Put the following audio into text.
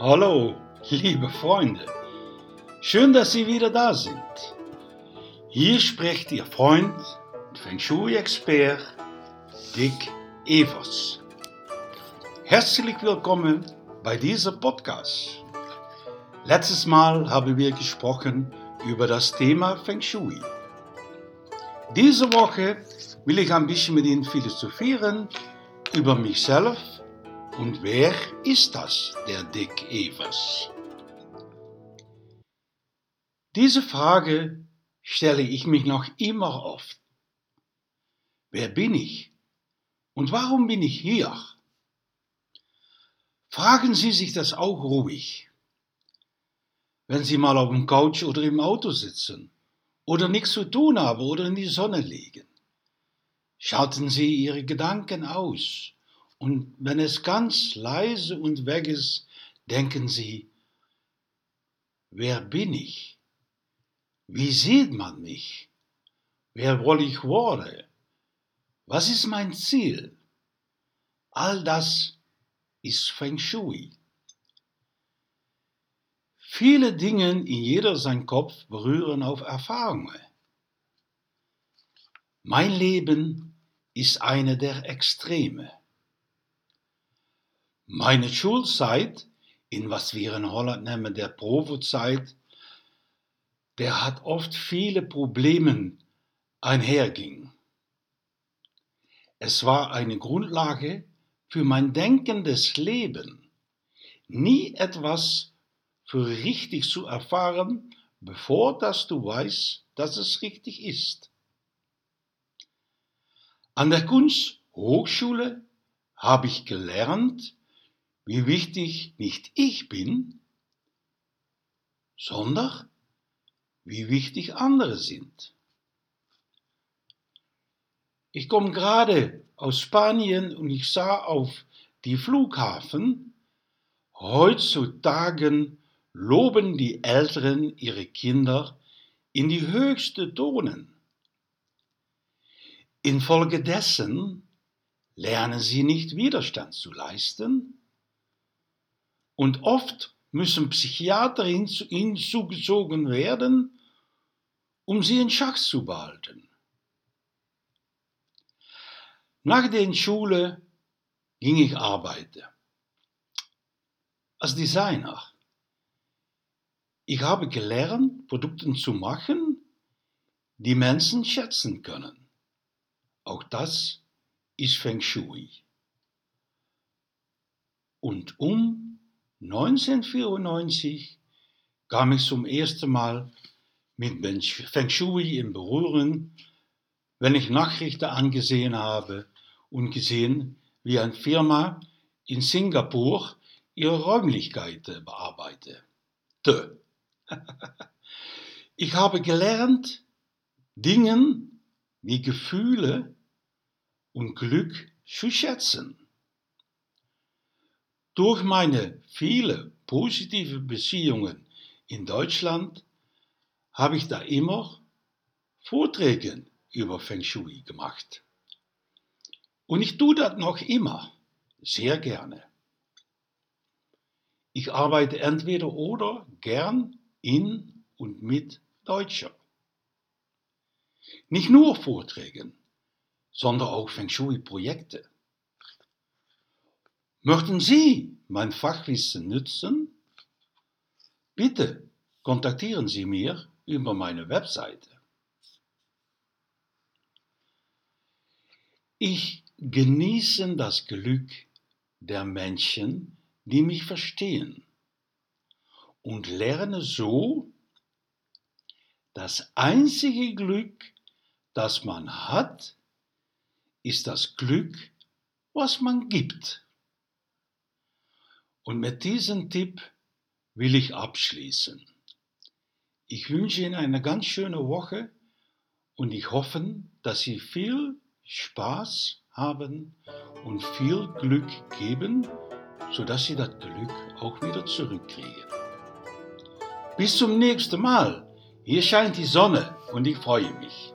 Hallo, liebe Freunde. Schön, dass Sie wieder da sind. Hier spricht Ihr Freund und Feng Shui-Expert Dick Evers. Herzlich willkommen bei diesem Podcast. Letztes Mal haben wir gesprochen über das Thema Feng Shui. Diese Woche will ich ein bisschen mit Ihnen philosophieren über mich selbst und wer ist das, der Dick Evers? Diese Frage stelle ich mich noch immer oft. Wer bin ich? Und warum bin ich hier? Fragen Sie sich das auch ruhig. Wenn Sie mal auf dem Couch oder im Auto sitzen oder nichts zu tun haben oder in die Sonne liegen. Schalten Sie Ihre Gedanken aus und wenn es ganz leise und weg ist, denken Sie, wer bin ich? Wie sieht man mich? Wer will ich werden? Was ist mein Ziel? All das ist Feng Shui. Viele Dinge in jeder sein Kopf berühren auf Erfahrungen. Mein Leben ist eine der Extreme. Meine Schulzeit, in was wir in Holland nennen der Provozeit, der hat oft viele Probleme einherging. Es war eine Grundlage für mein denkendes Leben, nie etwas für richtig zu erfahren, bevor dass du weißt, dass es richtig ist. An der Kunsthochschule habe ich gelernt, wie wichtig nicht ich bin, sondern wie wichtig andere sind. Ich komme gerade aus Spanien und ich sah auf die Flughafen, heutzutage loben die Älteren ihre Kinder in die höchste Tonen. Infolgedessen lernen sie nicht Widerstand zu leisten, und oft müssen Psychiater hinzugezogen werden, um sie in Schach zu behalten. Nach der Schule ging ich arbeiten. Als Designer. Ich habe gelernt, Produkte zu machen, die Menschen schätzen können. Auch das ist Feng Shui. Und um 1994 kam ich zum ersten Mal mit Feng Shui in Berührung, wenn ich Nachrichten angesehen habe und gesehen, wie eine Firma in Singapur ihre Räumlichkeiten bearbeitet. Ich habe gelernt, Dingen wie Gefühle und Glück zu schätzen. Durch meine viele positive Beziehungen in Deutschland habe ich da immer Vorträge über Feng Shui gemacht. Und ich tue das noch immer, sehr gerne. Ich arbeite entweder oder gern in und mit Deutscher. Nicht nur Vorträge, sondern auch Feng Shui-Projekte. Möchten Sie mein Fachwissen nützen? Bitte kontaktieren Sie mir über meine Webseite. Ich genieße das Glück der Menschen, die mich verstehen und lerne so, das einzige Glück, das man hat, ist das Glück, was man gibt. Und mit diesem Tipp will ich abschließen. Ich wünsche Ihnen eine ganz schöne Woche und ich hoffe, dass Sie viel Spaß haben und viel Glück geben, sodass Sie das Glück auch wieder zurückkriegen. Bis zum nächsten Mal. Hier scheint die Sonne und ich freue mich.